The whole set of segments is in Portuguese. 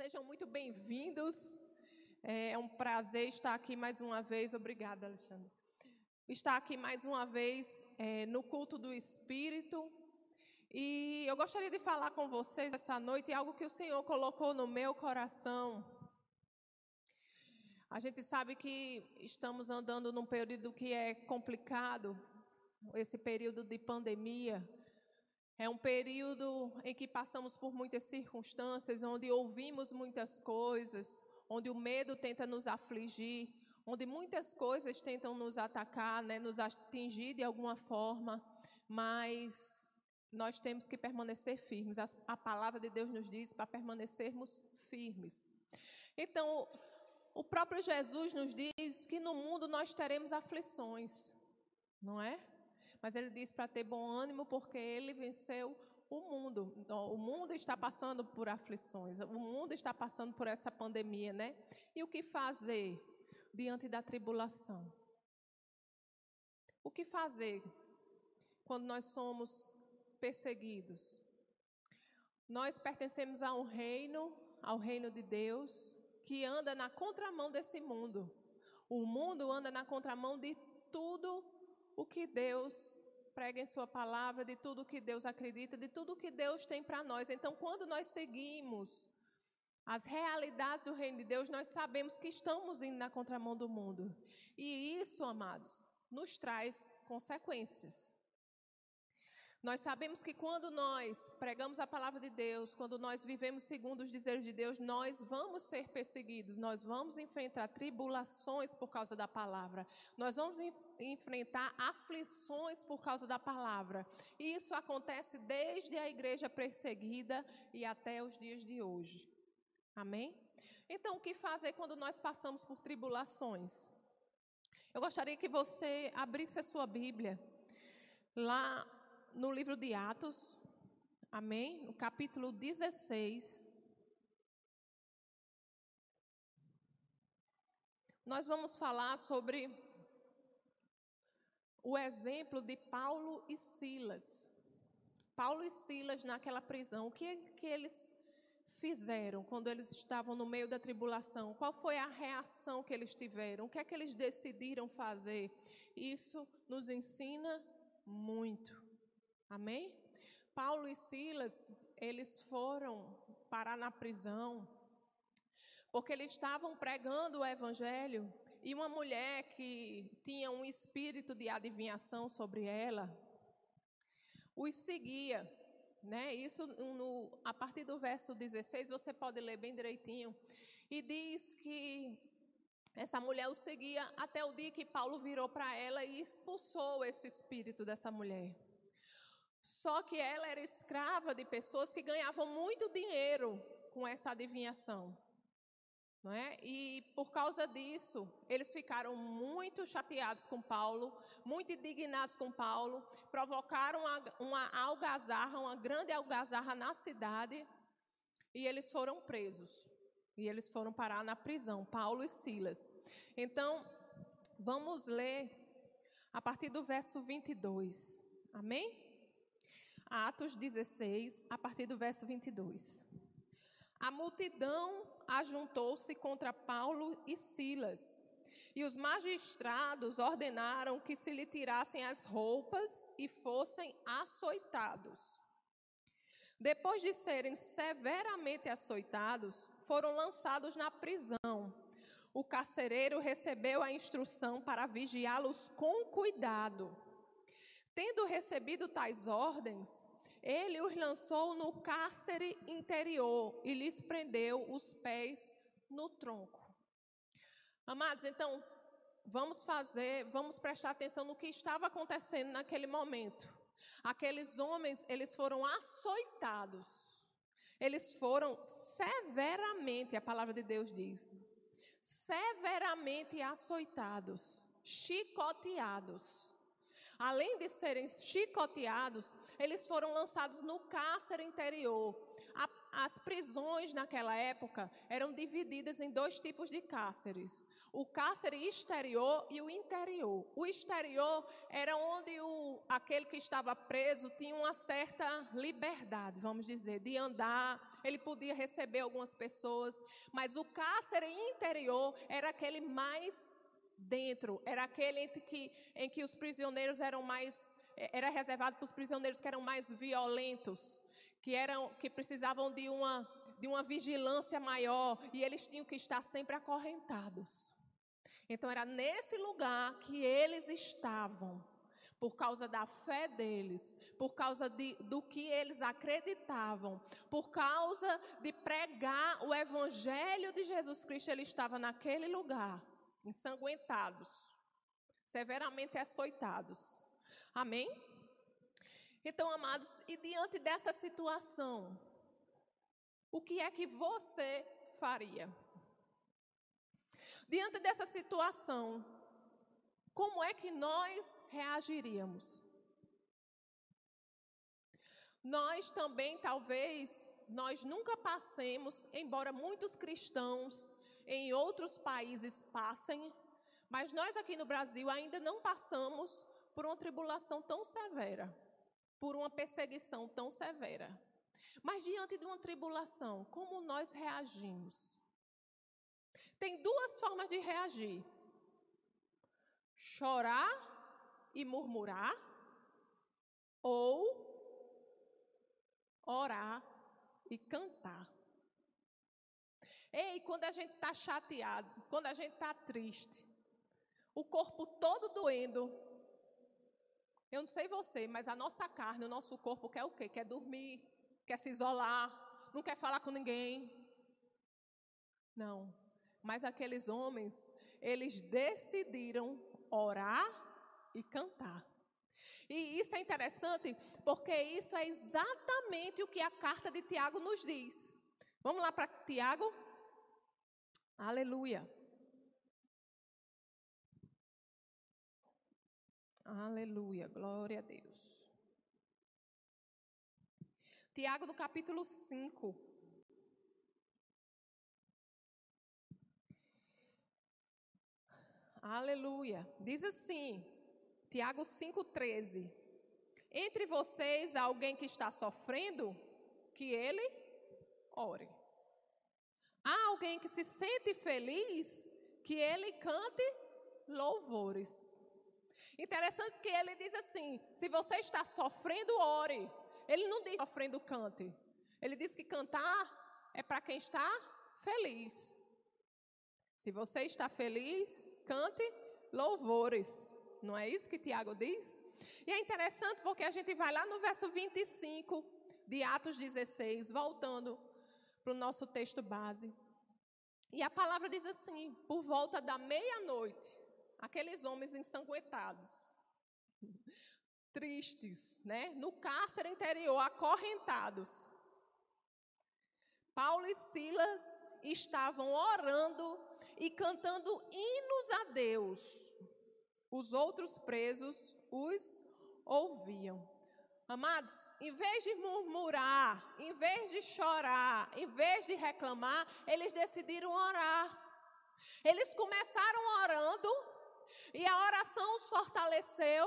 Sejam muito bem-vindos. É um prazer estar aqui mais uma vez. Obrigada, Alexandre. Estar aqui mais uma vez é, no culto do Espírito. E eu gostaria de falar com vocês essa noite algo que o Senhor colocou no meu coração. A gente sabe que estamos andando num período que é complicado, esse período de pandemia. É um período em que passamos por muitas circunstâncias, onde ouvimos muitas coisas, onde o medo tenta nos afligir, onde muitas coisas tentam nos atacar, né, nos atingir de alguma forma, mas nós temos que permanecer firmes. A, palavra de Deus nos diz para permanecermos firmes. Então, o próprio Jesus nos diz que no mundo nós teremos aflições, não é? Mas ele diz para ter bom ânimo porque ele venceu o mundo. Então, o mundo está passando por aflições, o mundo está passando por essa pandemia, né? E o que fazer diante da tribulação? O que fazer quando nós somos perseguidos? Nós pertencemos a um reino, ao reino de Deus, que anda na contramão desse mundo. O mundo anda na contramão de tudo o que Deus prega em Sua palavra, de tudo que Deus acredita, de tudo que Deus tem para nós. Então, quando nós seguimos as realidades do reino de Deus, nós sabemos que estamos indo na contramão do mundo. E isso, amados, nos traz consequências. Nós sabemos que quando nós pregamos a palavra de Deus, quando nós vivemos segundo os dizeres de Deus, nós vamos ser perseguidos, nós vamos enfrentar tribulações por causa da palavra, nós vamos enfrentar aflições por causa da palavra. E isso acontece desde a igreja perseguida e até os dias de hoje. Amém? Então, o que fazer quando nós passamos por tribulações? Eu gostaria que você abrisse a sua Bíblia lá no livro de Atos, amém? No capítulo 16. Nós vamos falar sobre o exemplo de Paulo e Silas. Paulo e Silas naquela prisão, o que, que eles fizeram quando eles estavam no meio da tribulação? Qual foi a reação que eles tiveram? O que é que eles decidiram fazer? Isso nos ensina muito. Amém? Paulo e Silas, eles foram parar na prisão porque eles estavam pregando o evangelho e uma mulher que tinha um espírito de adivinhação sobre ela os seguia, né? Isso no, a partir do verso 16 você pode ler bem direitinho e diz que essa mulher o seguia até o dia que Paulo virou para ela e expulsou esse espírito dessa mulher. Só que ela era escrava de pessoas que ganhavam muito dinheiro com essa adivinhação. Não é? E por causa disso, eles ficaram muito chateados com Paulo, muito indignados com Paulo, provocaram uma, uma algazarra, uma grande algazarra na cidade, e eles foram presos. E eles foram parar na prisão, Paulo e Silas. Então, vamos ler a partir do verso 22. Amém? Atos 16, a partir do verso 22. A multidão ajuntou-se contra Paulo e Silas, e os magistrados ordenaram que se lhe tirassem as roupas e fossem açoitados. Depois de serem severamente açoitados, foram lançados na prisão. O carcereiro recebeu a instrução para vigiá-los com cuidado. Tendo recebido tais ordens, ele os lançou no cárcere interior e lhes prendeu os pés no tronco. Amados, então, vamos fazer, vamos prestar atenção no que estava acontecendo naquele momento. Aqueles homens, eles foram açoitados. Eles foram severamente, a palavra de Deus diz, severamente açoitados, chicoteados. Além de serem chicoteados, eles foram lançados no cárcere interior. As prisões naquela época eram divididas em dois tipos de cárceres. o cárcere exterior e o interior. O exterior era onde o, aquele que estava preso tinha uma certa liberdade, vamos dizer, de andar, ele podia receber algumas pessoas, mas o cárcere interior era aquele mais dentro, era aquele em que, em que os prisioneiros eram mais, era reservado para os prisioneiros que eram mais violentos, que eram que precisavam de uma de uma vigilância maior e eles tinham que estar sempre acorrentados. Então era nesse lugar que eles estavam, por causa da fé deles, por causa de, do que eles acreditavam, por causa de pregar o evangelho de Jesus Cristo, ele estava naquele lugar, ensanguentados, severamente açoitados. Amém? Então, amados, e diante dessa situação, o que é que você faria? Diante dessa situação, como é que nós reagiríamos? Nós também, talvez, nós nunca passemos, embora muitos cristãos em outros países passem, mas nós aqui no Brasil ainda não passamos por uma tribulação tão severa, por uma perseguição tão severa. Mas diante de uma tribulação, como nós reagimos? Tem duas formas de reagir: chorar e murmurar, ou orar e cantar. Ei, quando a gente está chateado, quando a gente está triste, o corpo todo doendo. Eu não sei você, mas a nossa carne, o nosso corpo quer o quê? Quer dormir, quer se isolar, não quer falar com ninguém. Não. Mas aqueles homens, eles decidiram orar e cantar. E isso é interessante, porque isso é exatamente o que a carta de Tiago nos diz. Vamos lá para Tiago? Aleluia. Aleluia, glória a Deus. Tiago, no capítulo 5. Aleluia. Diz assim, Tiago 5,13. Entre vocês há alguém que está sofrendo, que ele ore. Há alguém que se sente feliz, que ele cante louvores. Interessante que ele diz assim: se você está sofrendo, ore. Ele não diz sofrendo, cante. Ele diz que cantar é para quem está feliz. Se você está feliz, cante louvores. Não é isso que Tiago diz? E é interessante porque a gente vai lá no verso 25 de Atos 16, voltando para o nosso texto base. E a palavra diz assim: por volta da meia-noite, aqueles homens ensanguentados, tristes, né, no cárcere interior, acorrentados. Paulo e Silas estavam orando e cantando hinos a Deus. Os outros presos os ouviam. Amados, em vez de murmurar, em vez de chorar, em vez de reclamar, eles decidiram orar. Eles começaram orando e a oração os fortaleceu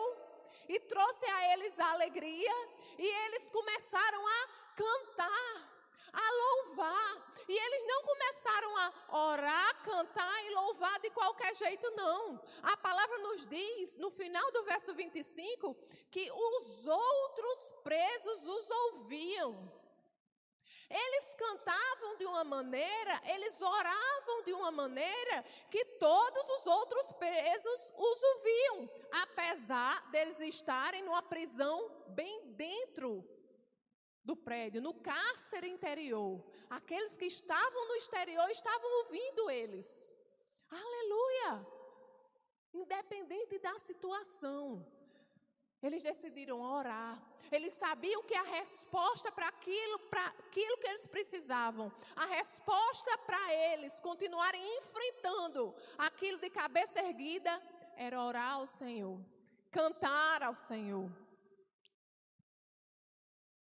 e trouxe a eles alegria e eles começaram a cantar a louvar. E eles não começaram a orar, cantar e louvar de qualquer jeito, não. A palavra nos diz, no final do verso 25, que os outros presos os ouviam. Eles cantavam de uma maneira, eles oravam de uma maneira que todos os outros presos os ouviam, apesar deles estarem numa prisão bem dentro do prédio, no cárcere interior. Aqueles que estavam no exterior estavam ouvindo eles. Aleluia! Independente da situação, eles decidiram orar. Eles sabiam que a resposta para aquilo, para aquilo que eles precisavam, a resposta para eles continuarem enfrentando aquilo de cabeça erguida, era orar ao Senhor, cantar ao Senhor.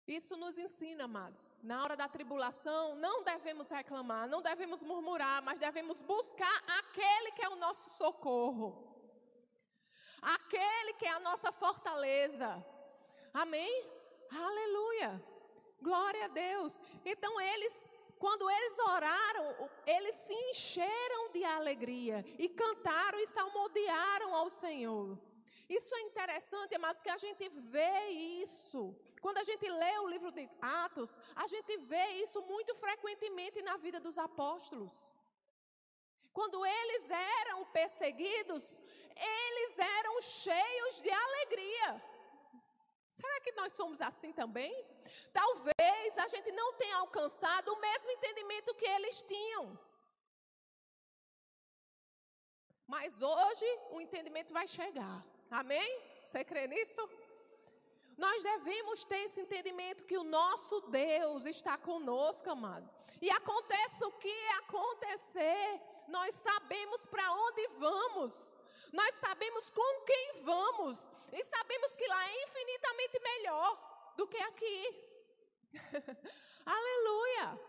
Isso nos ensina, amados. Na hora da tribulação, não devemos reclamar, não devemos murmurar, mas devemos buscar aquele que é o nosso socorro. Aquele que é a nossa fortaleza. Amém? Aleluia. Glória a Deus. Então eles, quando eles oraram, eles se encheram de alegria e cantaram e salmodiaram ao Senhor. Isso é interessante, mas que a gente vê isso. Quando a gente lê o livro de Atos, a gente vê isso muito frequentemente na vida dos apóstolos. Quando eles eram perseguidos, eles eram cheios de alegria. Será que nós somos assim também? Talvez a gente não tenha alcançado o mesmo entendimento que eles tinham. Mas hoje o entendimento vai chegar. Amém? Você crê nisso? Nós devemos ter esse entendimento que o nosso Deus está conosco, amado. E acontece o que acontecer, nós sabemos para onde vamos. Nós sabemos com quem vamos. E sabemos que lá é infinitamente melhor do que aqui. Aleluia!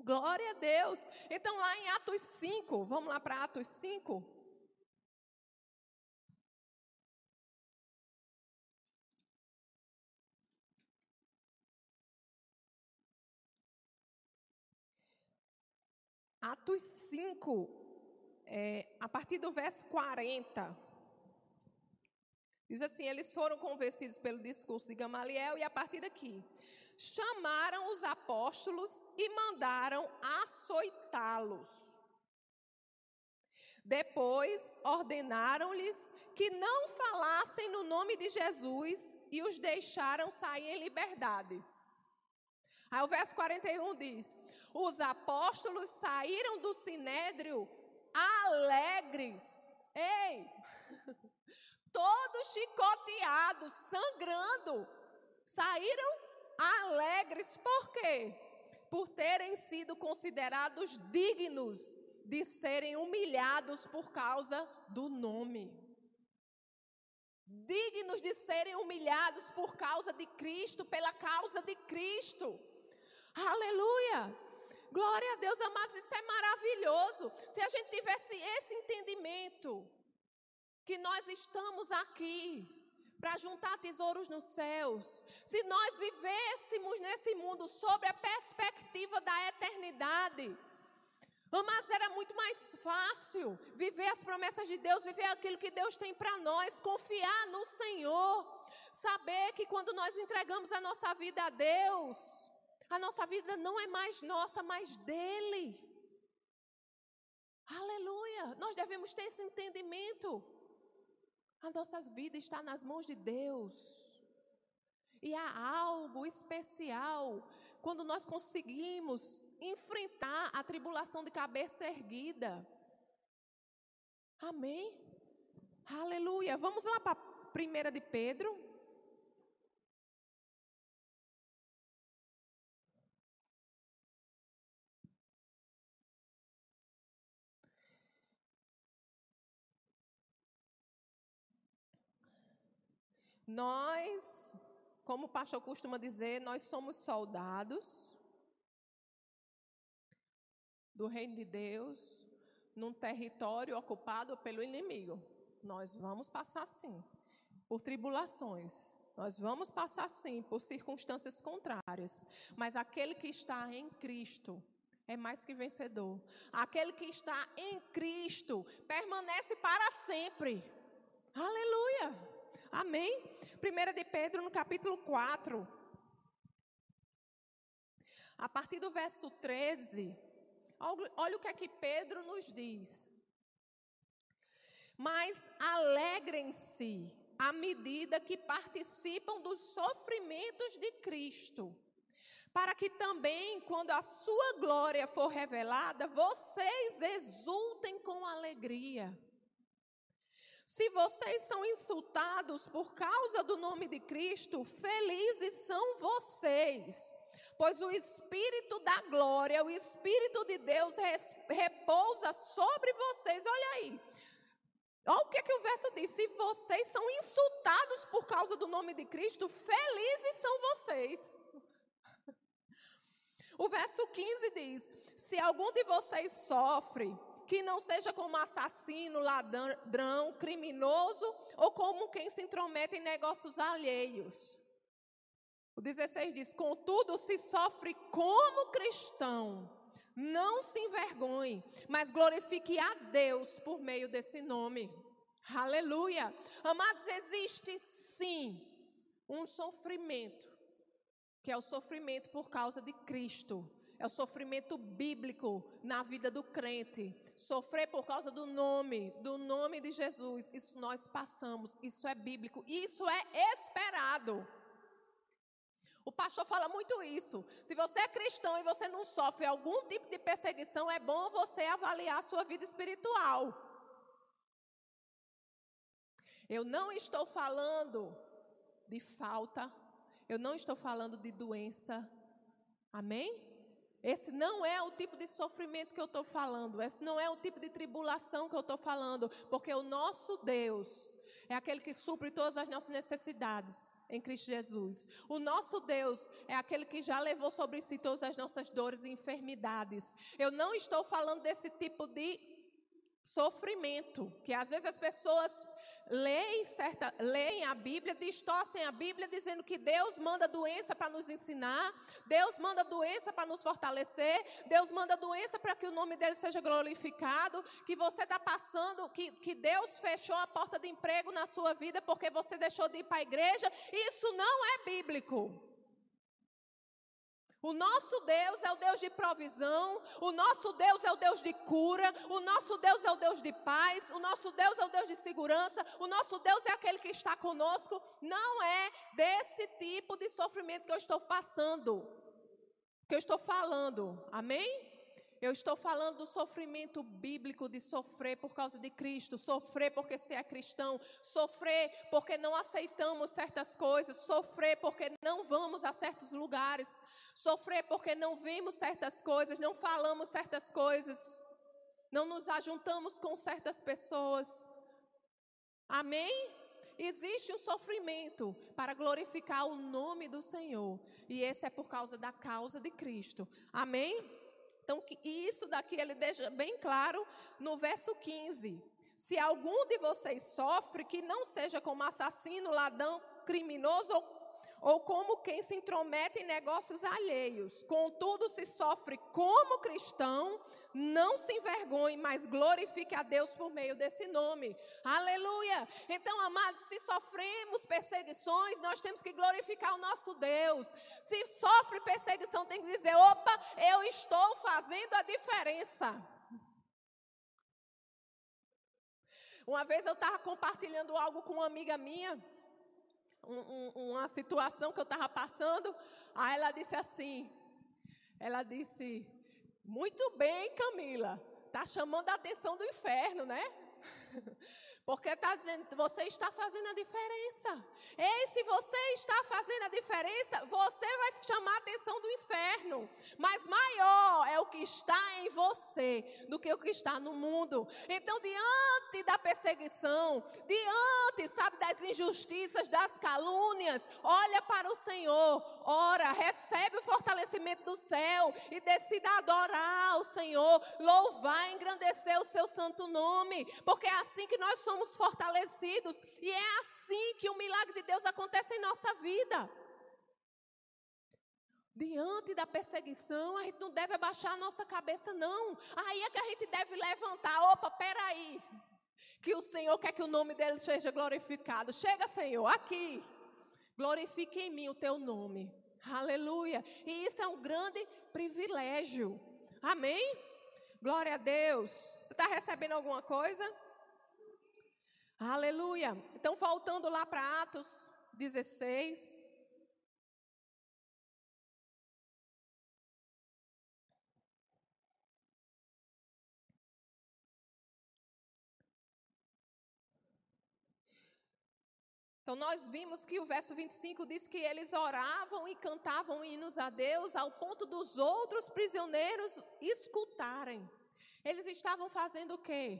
Glória a Deus. Então, lá em Atos 5, vamos lá para Atos 5. Atos 5, é, a partir do verso 40. Diz assim: eles foram convencidos pelo discurso de Gamaliel, e a partir daqui, chamaram os apóstolos e mandaram açoitá-los. Depois ordenaram-lhes que não falassem no nome de Jesus e os deixaram sair em liberdade. Aí o verso 41 diz: os apóstolos saíram do sinédrio alegres. Ei! Todos chicoteados, sangrando. Saíram alegres. Por quê? Por terem sido considerados dignos de serem humilhados por causa do nome. Dignos de serem humilhados por causa de Cristo, pela causa de Cristo. Aleluia! Glória a Deus, amados, isso é maravilhoso. Se a gente tivesse esse entendimento, que nós estamos aqui para juntar tesouros nos céus, se nós vivêssemos nesse mundo sobre a perspectiva da eternidade, Amados, era muito mais fácil viver as promessas de Deus, viver aquilo que Deus tem para nós, confiar no Senhor, saber que quando nós entregamos a nossa vida a Deus, a nossa vida não é mais nossa, mas dele. Aleluia! Nós devemos ter esse entendimento. A nossa vida está nas mãos de Deus. E há algo especial quando nós conseguimos enfrentar a tribulação de cabeça erguida. Amém? Aleluia. Vamos lá para a primeira de Pedro. Nós, como o pastor costuma dizer, nós somos soldados do reino de Deus num território ocupado pelo inimigo. Nós vamos passar sim por tribulações. Nós vamos passar sim por circunstâncias contrárias, mas aquele que está em Cristo é mais que vencedor. Aquele que está em Cristo permanece para sempre. Aleluia! Amém? 1 de Pedro, no capítulo 4. A partir do verso 13, olha o que é que Pedro nos diz. Mas alegrem-se à medida que participam dos sofrimentos de Cristo, para que também, quando a sua glória for revelada, vocês exultem com alegria. Se vocês são insultados por causa do nome de Cristo, felizes são vocês, pois o Espírito da glória, o Espírito de Deus repousa sobre vocês. Olha aí. Olha o que, é que o verso diz: se vocês são insultados por causa do nome de Cristo, felizes são vocês. O verso 15 diz: se algum de vocês sofre, que não seja como assassino, ladrão, criminoso ou como quem se intromete em negócios alheios. O 16 diz: Contudo, se sofre como cristão, não se envergonhe, mas glorifique a Deus por meio desse nome. Aleluia. Amados, existe sim um sofrimento, que é o sofrimento por causa de Cristo. É o sofrimento bíblico na vida do crente. Sofrer por causa do nome, do nome de Jesus. Isso nós passamos, isso é bíblico, isso é esperado. O pastor fala muito isso. Se você é cristão e você não sofre algum tipo de perseguição, é bom você avaliar a sua vida espiritual. Eu não estou falando de falta, eu não estou falando de doença. Amém? Esse não é o tipo de sofrimento que eu estou falando, esse não é o tipo de tribulação que eu estou falando, porque o nosso Deus é aquele que supre todas as nossas necessidades em Cristo Jesus. O nosso Deus é aquele que já levou sobre si todas as nossas dores e enfermidades. Eu não estou falando desse tipo de sofrimento, que às vezes as pessoas leem, certa, leem a Bíblia, distorcem a Bíblia, dizendo que Deus manda doença para nos ensinar, Deus manda doença para nos fortalecer, Deus manda doença para que o nome dele seja glorificado, que você está passando, que, que Deus fechou a porta de emprego na sua vida porque você deixou de ir para a igreja. Isso não é bíblico. O nosso Deus é o Deus de provisão, o nosso Deus é o Deus de cura, o nosso Deus é o Deus de paz, o nosso Deus é o Deus de segurança, o nosso Deus é aquele que está conosco. Não é desse tipo de sofrimento que eu estou passando, que eu estou falando. Amém? Eu estou falando do sofrimento bíblico de sofrer por causa de Cristo, sofrer porque você é cristão, sofrer porque não aceitamos certas coisas, sofrer porque não vamos a certos lugares, sofrer porque não vimos certas coisas, não falamos certas coisas, não nos ajuntamos com certas pessoas. Amém? Existe um sofrimento para glorificar o nome do Senhor, e esse é por causa da causa de Cristo. Amém? Então, isso daqui ele deixa bem claro no verso 15. Se algum de vocês sofre, que não seja como assassino, ladrão, criminoso ou ou como quem se intromete em negócios alheios. Contudo, se sofre como cristão, não se envergonhe, mas glorifique a Deus por meio desse nome. Aleluia! Então, amados, se sofremos perseguições, nós temos que glorificar o nosso Deus. Se sofre perseguição, tem que dizer: opa, eu estou fazendo a diferença. Uma vez eu estava compartilhando algo com uma amiga minha um, uma situação que eu estava passando. Aí ela disse assim: ela disse, muito bem, Camila, tá chamando a atenção do inferno, né? Porque está dizendo, você está fazendo a diferença. Ei, se você está fazendo a diferença, você vai chamar a atenção do inferno. Mas maior é o que está em você do que o que está no mundo. Então, diante da perseguição, diante, sabe, das injustiças, das calúnias, olha para o Senhor, ora, recebe o fortalecimento do céu e decida adorar o Senhor, louvar, engrandecer o seu santo nome. Porque é assim que nós somos fortalecidos e é assim que o milagre de Deus acontece em nossa vida. Diante da perseguição, a gente não deve abaixar a nossa cabeça, não. Aí é que a gente deve levantar. Opa, peraí. Que o Senhor quer que o nome dele seja glorificado. Chega, Senhor, aqui. Glorifique em mim o teu nome. Aleluia. E isso é um grande privilégio. Amém? Glória a Deus. Você está recebendo alguma coisa? Aleluia. Então, voltando lá para Atos 16. Então, nós vimos que o verso 25 diz que eles oravam e cantavam hinos a Deus ao ponto dos outros prisioneiros escutarem. Eles estavam fazendo o quê?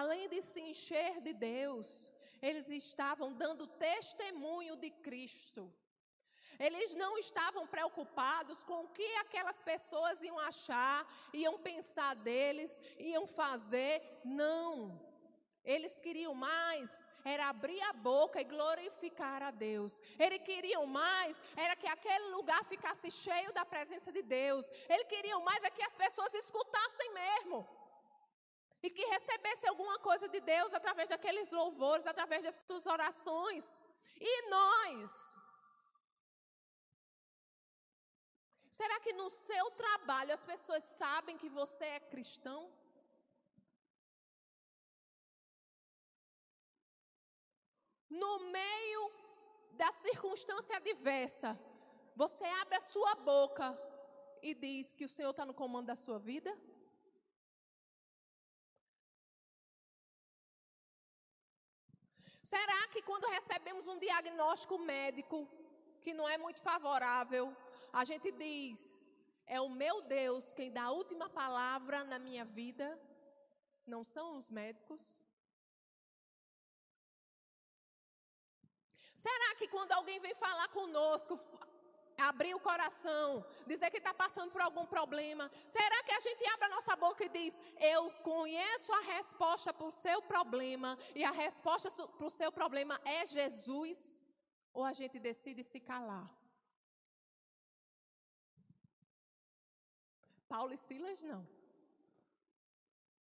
além de se encher de Deus, eles estavam dando testemunho de Cristo. Eles não estavam preocupados com o que aquelas pessoas iam achar, iam pensar deles, iam fazer. Não. Eles queriam mais era abrir a boca e glorificar a Deus. Eles queriam mais era que aquele lugar ficasse cheio da presença de Deus. Eles queriam mais é que as pessoas escutassem mesmo. E que recebesse alguma coisa de Deus através daqueles louvores, através das suas orações. E nós, Será que no seu trabalho as pessoas sabem que você é cristão? No meio da circunstância adversa, você abre a sua boca e diz que o Senhor está no comando da sua vida? Será que quando recebemos um diagnóstico médico que não é muito favorável, a gente diz: é o meu Deus quem dá a última palavra na minha vida, não são os médicos. Será que quando alguém vem falar conosco, abrir o coração, dizer que está passando por algum problema, será que a gente abre a nossa boca e diz: Eu conheço a resposta para o seu problema, e a resposta para o seu problema é Jesus? Ou a gente decide se calar? Paulo e Silas não.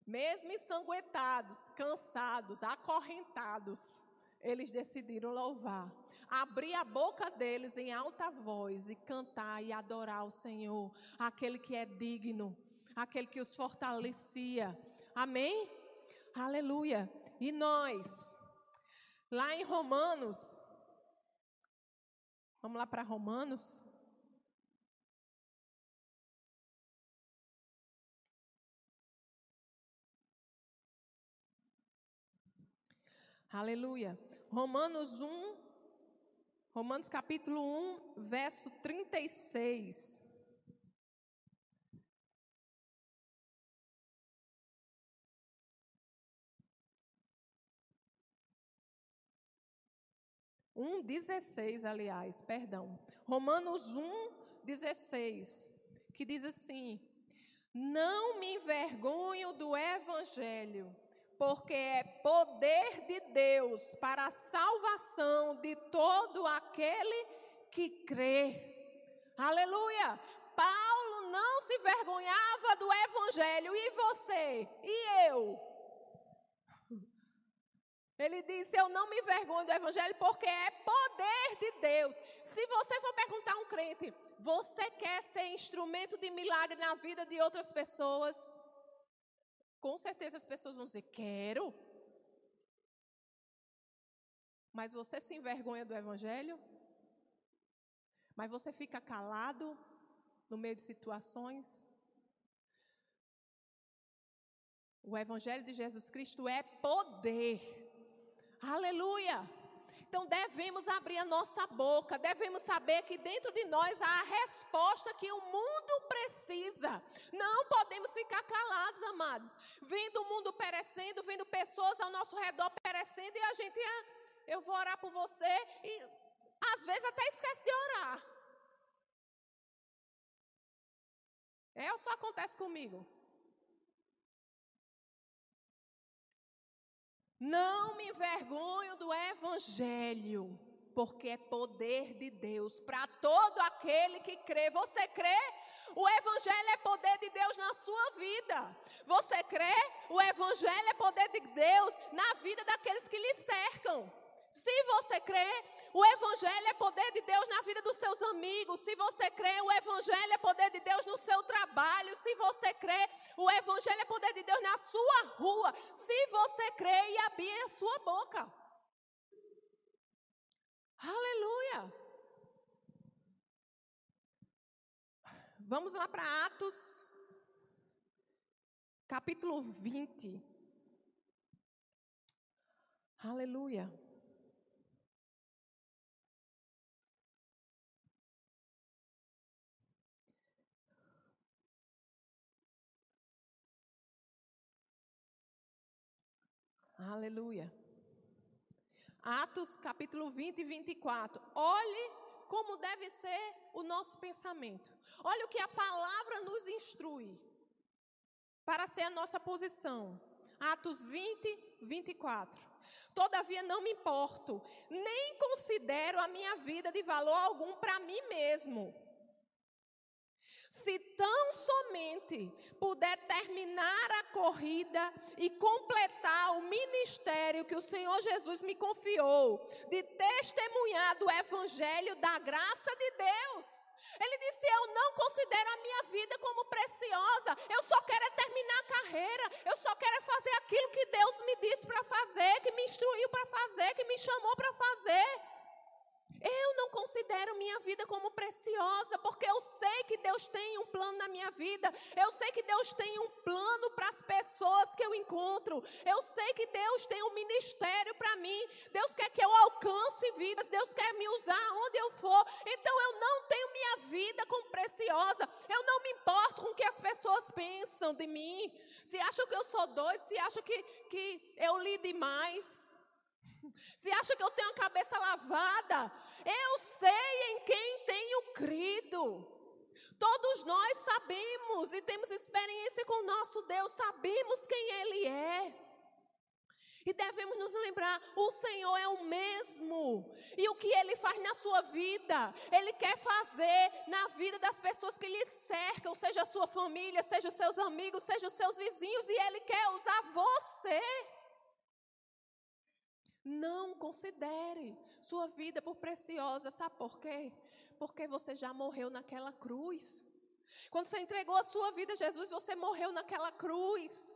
Mesmo ensanguentados, cansados, acorrentados, eles decidiram louvar. Abrir a boca deles em alta voz e cantar e adorar o Senhor, aquele que é digno, aquele que os fortalecia. Amém? Aleluia. E nós, lá em Romanos, vamos lá para Romanos. Aleluia. Romanos 1, Romanos capítulo 1, verso 36. Um 16, aliás, perdão. Romanos 1, 16, que diz assim: Não me envergonho do evangelho porque é poder de Deus para a salvação de todo aquele que crê. Aleluia! Paulo não se vergonhava do evangelho, e você? E eu? Ele disse: Eu não me vergonho do Evangelho porque é poder de Deus. Se você for perguntar a um crente, você quer ser instrumento de milagre na vida de outras pessoas? Com certeza as pessoas vão dizer: quero. Mas você se envergonha do Evangelho? Mas você fica calado no meio de situações? O Evangelho de Jesus Cristo é poder. Aleluia! Então devemos abrir a nossa boca, devemos saber que dentro de nós há a resposta que o mundo precisa. Não podemos ficar calados, amados. Vendo o mundo perecendo, vendo pessoas ao nosso redor perecendo e a gente, ah, eu vou orar por você e às vezes até esquece de orar. É ou só acontece comigo? Não me envergonho do Evangelho, porque é poder de Deus para todo aquele que crê. Você crê? O Evangelho é poder de Deus na sua vida. Você crê? O Evangelho é poder de Deus na vida daqueles que lhe cercam. Se você crê, o Evangelho é poder de Deus na vida dos seus amigos. Se você crê, o Evangelho é poder de Deus no seu trabalho. Se você crê, o Evangelho é poder de Deus na sua rua. Se você crê e abrir a sua boca. Aleluia. Vamos lá para Atos, capítulo 20. Aleluia. Aleluia. Atos capítulo 20 e 24. Olhe como deve ser o nosso pensamento. Olha o que a palavra nos instrui para ser a nossa posição. Atos 20, 24. Todavia não me importo, nem considero a minha vida de valor algum para mim mesmo. Se tão somente puder terminar a corrida e completar o ministério que o Senhor Jesus me confiou, de testemunhar do Evangelho da graça de Deus. Ele disse: Eu não considero a minha vida como preciosa. Eu só quero é terminar a carreira. Eu só quero é fazer aquilo que Deus me disse para fazer, que me instruiu para fazer, que me chamou para fazer. Eu não considero minha vida como preciosa, porque eu sei que Deus tem um plano na minha vida. Eu sei que Deus tem um plano para as pessoas que eu encontro. Eu sei que Deus tem um ministério para mim. Deus quer que eu alcance vidas. Deus quer me usar onde eu for. Então eu não tenho minha vida como preciosa. Eu não me importo com o que as pessoas pensam de mim. Se acham que eu sou doido, se acham que, que eu li demais. Se acha que eu tenho a cabeça lavada, eu sei em quem tenho crido. Todos nós sabemos e temos experiência com o nosso Deus, sabemos quem Ele é. E devemos nos lembrar: o Senhor é o mesmo. E o que Ele faz na sua vida, Ele quer fazer na vida das pessoas que lhe cercam, seja a sua família, seja os seus amigos, seja os seus vizinhos, e Ele quer usar você. Não considere sua vida por preciosa, sabe por quê? Porque você já morreu naquela cruz. Quando você entregou a sua vida a Jesus, você morreu naquela cruz.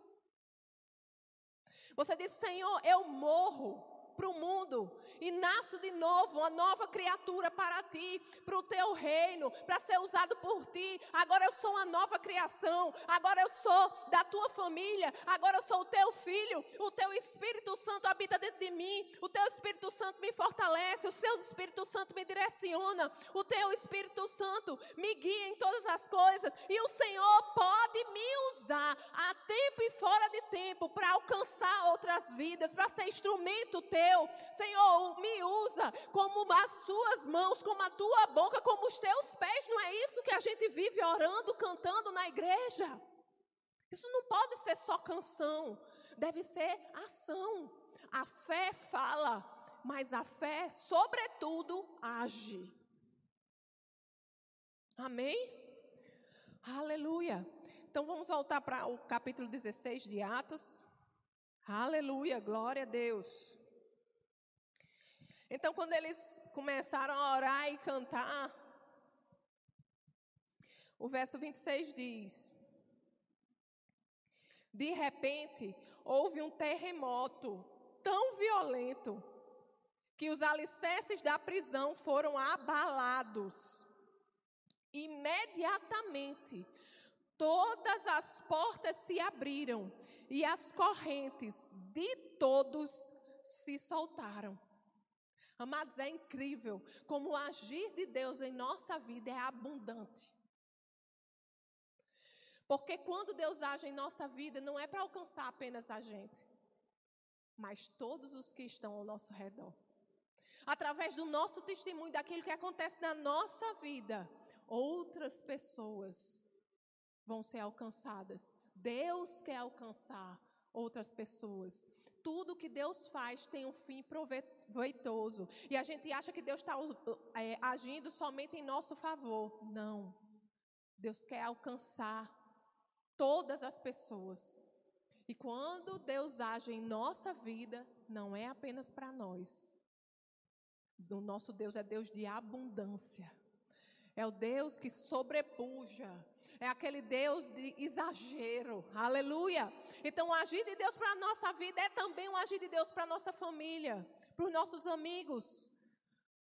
Você disse: Senhor, eu morro para o mundo. E nasço de novo, uma nova criatura para ti, para o teu reino, para ser usado por ti. Agora eu sou uma nova criação, agora eu sou da tua família, agora eu sou o teu filho. O teu Espírito Santo habita dentro de mim, o teu Espírito Santo me fortalece, o seu Espírito Santo me direciona, o teu Espírito Santo me guia em todas as coisas, e o Senhor pode me usar a tempo e fora de tempo para alcançar outras vidas, para ser instrumento teu Senhor, me usa como as suas mãos, como a tua boca, como os teus pés. Não é isso que a gente vive orando, cantando na igreja? Isso não pode ser só canção, deve ser ação. A fé fala, mas a fé, sobretudo, age. Amém? Aleluia. Então vamos voltar para o capítulo 16 de Atos. Aleluia, glória a Deus. Então, quando eles começaram a orar e cantar, o verso 26 diz: De repente, houve um terremoto tão violento que os alicerces da prisão foram abalados. Imediatamente, todas as portas se abriram e as correntes de todos se soltaram. Amados, é incrível como o agir de Deus em nossa vida é abundante. Porque quando Deus age em nossa vida, não é para alcançar apenas a gente, mas todos os que estão ao nosso redor. Através do nosso testemunho, daquilo que acontece na nossa vida, outras pessoas vão ser alcançadas. Deus quer alcançar outras pessoas. Tudo que Deus faz tem um fim proveitoso. E a gente acha que Deus está é, agindo somente em nosso favor. Não. Deus quer alcançar todas as pessoas. E quando Deus age em nossa vida, não é apenas para nós. O nosso Deus é Deus de abundância. É o Deus que sobrepuja é aquele Deus de exagero. Aleluia. Então, o agir de Deus para a nossa vida é também um agir de Deus para a nossa família, para os nossos amigos.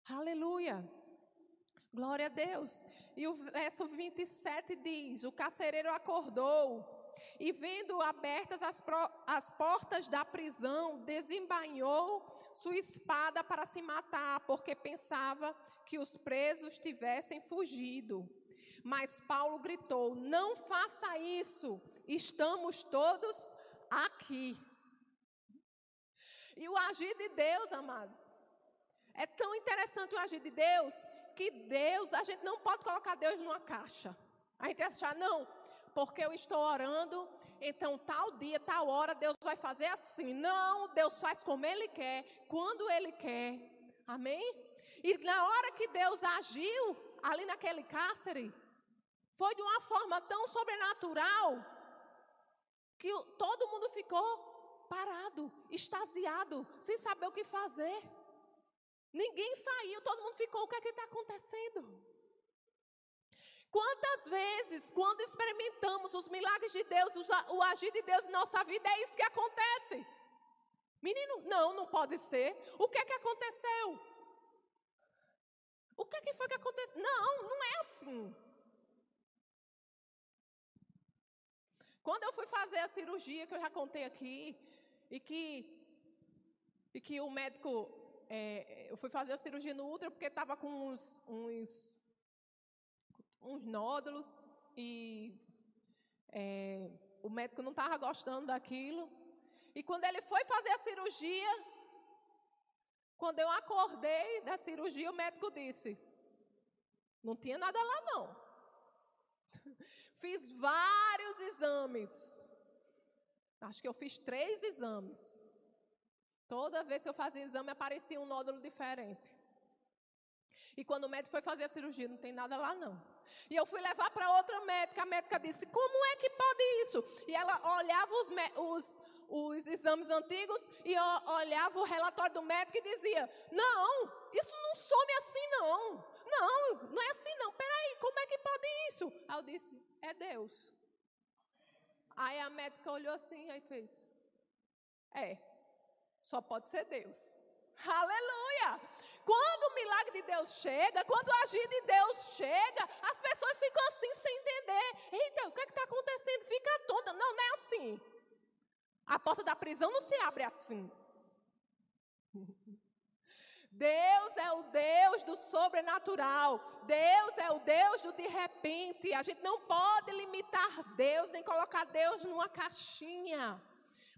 Aleluia. Glória a Deus. E o verso 27 diz: O carcereiro acordou e, vendo abertas as, pro, as portas da prisão, desembainhou sua espada para se matar, porque pensava que os presos tivessem fugido. Mas Paulo gritou: Não faça isso, estamos todos aqui. E o agir de Deus, amados, é tão interessante o agir de Deus que Deus, a gente não pode colocar Deus numa caixa. A gente achar, não, porque eu estou orando, então tal dia, tal hora, Deus vai fazer assim. Não, Deus faz como Ele quer, quando Ele quer. Amém? E na hora que Deus agiu ali naquele cárcere, foi de uma forma tão sobrenatural que todo mundo ficou parado, extasiado, sem saber o que fazer. Ninguém saiu, todo mundo ficou. O que é que está acontecendo? Quantas vezes, quando experimentamos os milagres de Deus, o agir de Deus em nossa vida, é isso que acontece? Menino, não, não pode ser. O que é que aconteceu? O que, é que foi que aconteceu? Não, não é assim. Quando eu fui fazer a cirurgia, que eu já contei aqui, e que, e que o médico, é, eu fui fazer a cirurgia no útero porque estava com uns, uns, uns nódulos e é, o médico não estava gostando daquilo. E quando ele foi fazer a cirurgia, quando eu acordei da cirurgia, o médico disse: Não tinha nada lá, não. Fiz vários exames. Acho que eu fiz três exames. Toda vez que eu fazia exame, aparecia um nódulo diferente. E quando o médico foi fazer a cirurgia, não tem nada lá não. E eu fui levar para outra médica, a médica disse: Como é que pode isso? E ela olhava os, os, os exames antigos e olhava o relatório do médico e dizia: Não, isso não some assim não. Não, não é assim não. Peraí, como é que pode isso? Aí eu disse: É Deus. Aí a médica olhou assim e fez: É, só pode ser Deus. Aleluia! Quando o milagre de Deus chega, quando o agir de Deus chega, as pessoas ficam assim sem entender. Eita, o que é está acontecendo? Fica tonta. Não, não é assim. A porta da prisão não se abre assim. Deus é o Deus do sobrenatural. Deus é o Deus do de repente. A gente não pode limitar Deus, nem colocar Deus numa caixinha.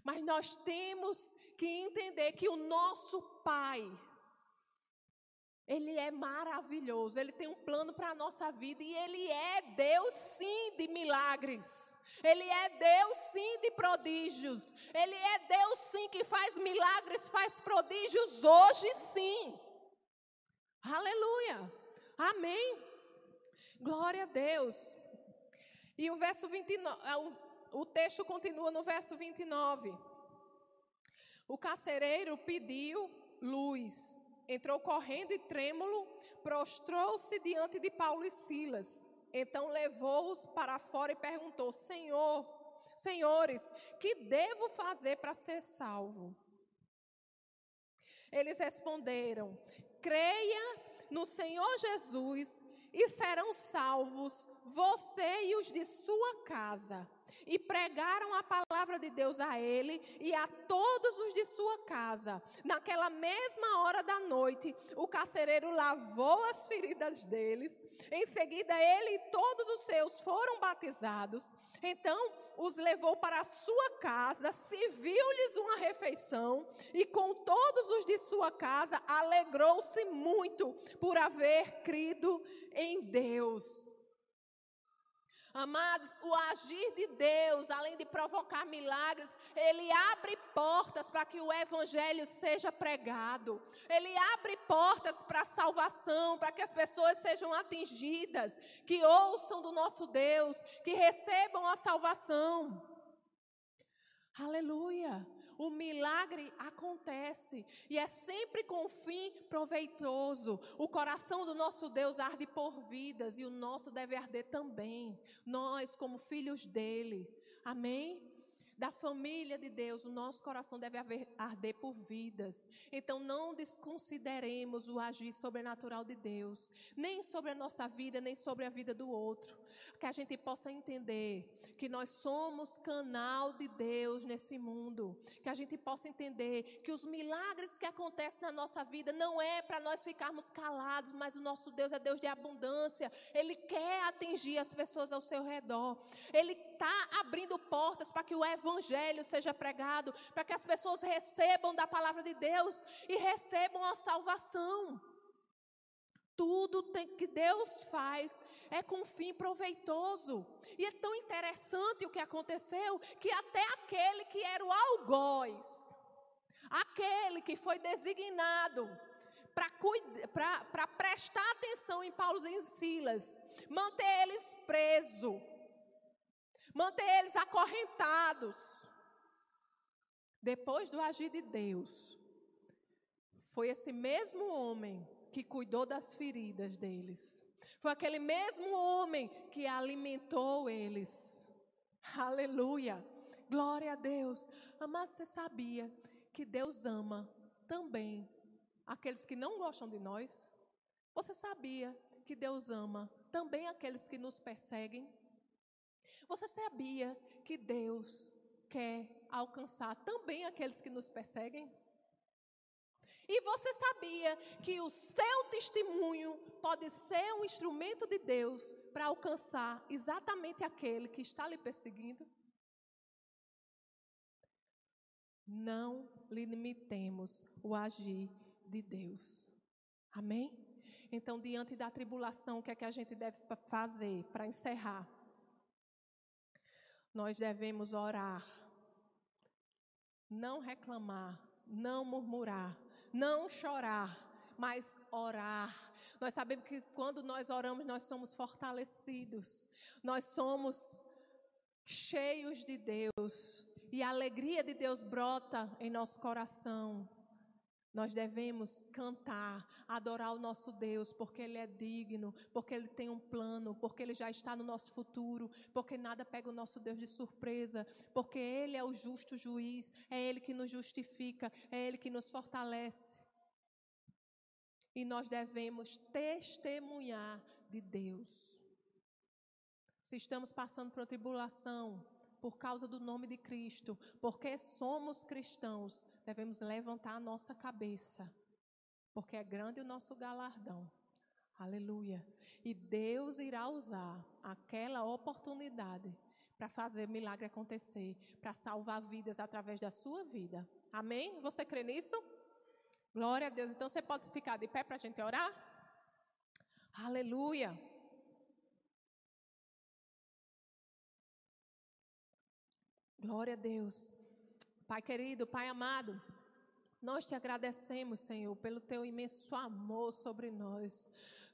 Mas nós temos que entender que o nosso Pai, Ele é maravilhoso. Ele tem um plano para a nossa vida. E Ele é Deus, sim, de milagres. Ele é Deus sim de prodígios. Ele é Deus sim que faz milagres, faz prodígios hoje sim. Aleluia. Amém. Glória a Deus. E o verso 29, é, o texto continua no verso 29. O carcereiro pediu luz, entrou correndo e trêmulo, prostrou-se diante de Paulo e Silas. Então levou-os para fora e perguntou: Senhor, senhores, que devo fazer para ser salvo? Eles responderam: Creia no Senhor Jesus e serão salvos você e os de sua casa e pregaram a palavra de Deus a ele e a todos os de sua casa. Naquela mesma hora da noite, o carcereiro lavou as feridas deles. Em seguida, ele e todos os seus foram batizados. Então, os levou para a sua casa, serviu-lhes uma refeição e com todos os de sua casa alegrou-se muito por haver crido em Deus. Amados, o agir de Deus, além de provocar milagres, ele abre portas para que o evangelho seja pregado. Ele abre portas para a salvação, para que as pessoas sejam atingidas, que ouçam do nosso Deus, que recebam a salvação. Aleluia o milagre acontece e é sempre com fim proveitoso. O coração do nosso Deus arde por vidas e o nosso deve arder também. Nós, como filhos dele. Amém? Da família de Deus, o nosso coração deve arder por vidas. Então não desconsideremos o agir sobrenatural de Deus, nem sobre a nossa vida, nem sobre a vida do outro. Que a gente possa entender que nós somos canal de Deus nesse mundo. Que a gente possa entender que os milagres que acontecem na nossa vida não é para nós ficarmos calados, mas o nosso Deus é Deus de abundância. Ele quer atingir as pessoas ao seu redor. Ele está abrindo portas para que o evangelho seja pregado, para que as pessoas recebam da palavra de Deus e recebam a salvação. Tudo que Deus faz é com fim proveitoso. E é tão interessante o que aconteceu que até aquele que era o algoz, aquele que foi designado para prestar atenção em Paulo e Silas, manter eles presos, manter eles acorrentados. Depois do agir de Deus, foi esse mesmo homem que cuidou das feridas deles. Foi aquele mesmo homem que alimentou eles. Aleluia. Glória a Deus. Mas você sabia que Deus ama também aqueles que não gostam de nós? Você sabia que Deus ama também aqueles que nos perseguem? Você sabia que Deus quer alcançar também aqueles que nos perseguem? E você sabia que o seu testemunho pode ser um instrumento de Deus para alcançar exatamente aquele que está lhe perseguindo? Não limitemos o agir de Deus. Amém? Então, diante da tribulação, o que é que a gente deve fazer para encerrar? Nós devemos orar, não reclamar, não murmurar, não chorar, mas orar. Nós sabemos que quando nós oramos, nós somos fortalecidos, nós somos cheios de Deus, e a alegria de Deus brota em nosso coração. Nós devemos cantar, adorar o nosso Deus, porque Ele é digno, porque Ele tem um plano, porque Ele já está no nosso futuro, porque nada pega o nosso Deus de surpresa, porque Ele é o justo juiz, é Ele que nos justifica, é Ele que nos fortalece. E nós devemos testemunhar de Deus. Se estamos passando por tribulação, por causa do nome de Cristo, porque somos cristãos, devemos levantar a nossa cabeça, porque é grande o nosso galardão. Aleluia. E Deus irá usar aquela oportunidade para fazer milagre acontecer, para salvar vidas através da sua vida. Amém? Você crê nisso? Glória a Deus. Então você pode ficar de pé para a gente orar? Aleluia. Glória a Deus. Pai querido, Pai amado, nós te agradecemos, Senhor, pelo teu imenso amor sobre nós.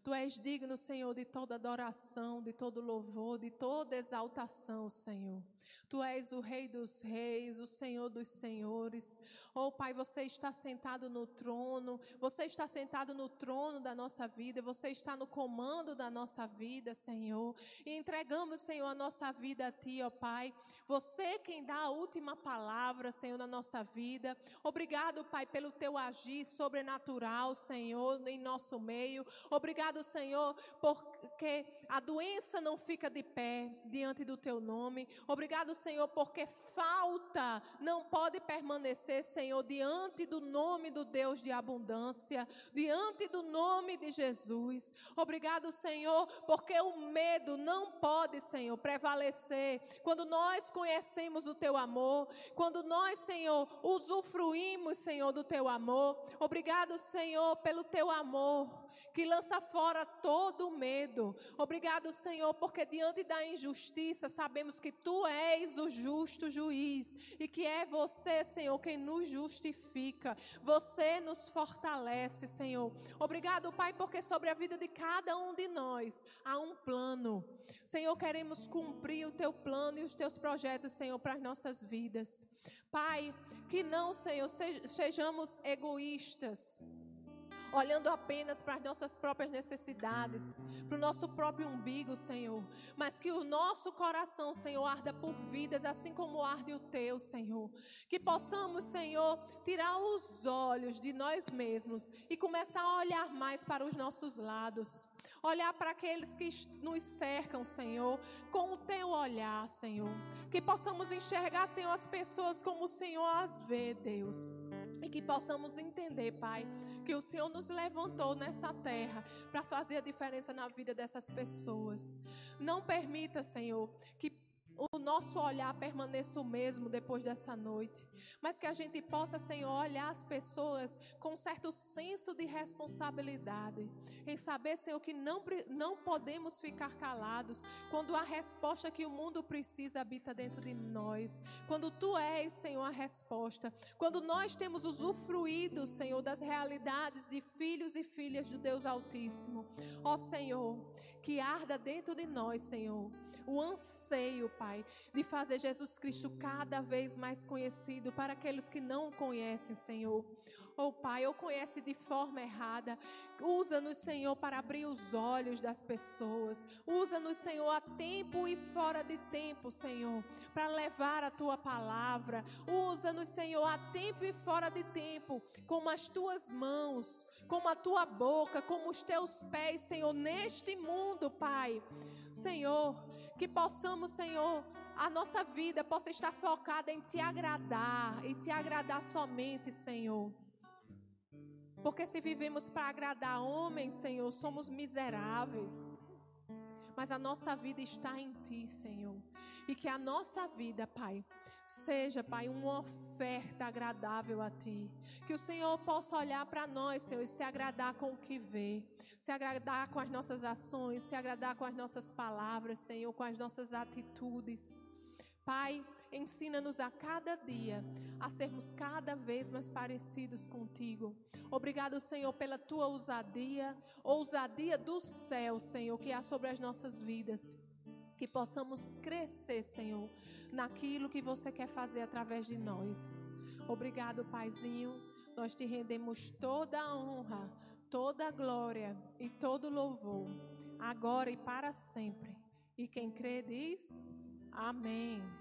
Tu és digno, Senhor, de toda adoração, de todo louvor, de toda exaltação, Senhor. Tu és o Rei dos Reis, o Senhor dos Senhores. Oh, Pai, você está sentado no trono, você está sentado no trono da nossa vida, você está no comando da nossa vida, Senhor. E entregamos, Senhor, a nossa vida a Ti, ó oh, Pai. Você quem dá a última palavra, Senhor, na nossa vida. Obrigado, Pai, pelo Teu agir sobrenatural, Senhor, em nosso meio. Obrigado, Senhor, porque a doença não fica de pé diante do Teu nome. Obrigado, Senhor, porque falta não pode permanecer, Senhor, diante do nome do Deus de abundância, diante do nome de Jesus. Obrigado, Senhor, porque o medo não pode, Senhor, prevalecer quando nós conhecemos o teu amor, quando nós, Senhor, usufruímos, Senhor, do teu amor. Obrigado, Senhor, pelo teu amor que lança fora todo o medo. Obrigado, Senhor, porque diante da injustiça sabemos que tu és o justo juiz e que é você, Senhor, quem nos justifica. Você nos fortalece, Senhor. Obrigado, Pai, porque sobre a vida de cada um de nós há um plano. Senhor, queremos cumprir o teu plano e os teus projetos, Senhor, para as nossas vidas. Pai, que não, Senhor, sejamos egoístas olhando apenas para as nossas próprias necessidades, para o nosso próprio umbigo, Senhor, mas que o nosso coração, Senhor, arda por vidas, assim como arde o teu, Senhor. Que possamos, Senhor, tirar os olhos de nós mesmos e começar a olhar mais para os nossos lados. Olhar para aqueles que nos cercam, Senhor, com o teu olhar, Senhor. Que possamos enxergar, Senhor, as pessoas como o Senhor as vê, Deus. E que possamos entender, Pai, que o Senhor nos levantou nessa terra para fazer a diferença na vida dessas pessoas. Não permita, Senhor, que o nosso olhar permaneça o mesmo depois dessa noite, mas que a gente possa, Senhor, olhar as pessoas com um certo senso de responsabilidade, em saber, Senhor, que não, não podemos ficar calados quando a resposta que o mundo precisa habita dentro de nós, quando Tu és, Senhor, a resposta, quando nós temos usufruído, Senhor, das realidades de filhos e filhas do Deus Altíssimo. Ó Senhor, que arda dentro de nós, Senhor, o anseio, Pai, de fazer Jesus Cristo cada vez mais conhecido para aqueles que não o conhecem, Senhor oh Pai, ou conhece de forma errada. Usa-nos, Senhor, para abrir os olhos das pessoas. Usa-nos, Senhor, a tempo e fora de tempo, Senhor, para levar a tua palavra. Usa-nos, Senhor, a tempo e fora de tempo, como as tuas mãos, como a tua boca, como os teus pés, Senhor, neste mundo, Pai. Senhor, que possamos, Senhor, a nossa vida possa estar focada em te agradar e te agradar somente, Senhor. Porque se vivemos para agradar homens, Senhor, somos miseráveis. Mas a nossa vida está em Ti, Senhor. E que a nossa vida, Pai, seja, Pai, uma oferta agradável a Ti. Que o Senhor possa olhar para nós, Senhor, e se agradar com o que vê. Se agradar com as nossas ações, se agradar com as nossas palavras, Senhor, com as nossas atitudes. Pai, ensina-nos a cada dia a sermos cada vez mais parecidos contigo. Obrigado, Senhor, pela tua ousadia, ousadia do céu, Senhor, que há sobre as nossas vidas. Que possamos crescer, Senhor, naquilo que você quer fazer através de nós. Obrigado, Paizinho. Nós te rendemos toda a honra, toda a glória e todo o louvor, agora e para sempre. E quem crê diz: Amém.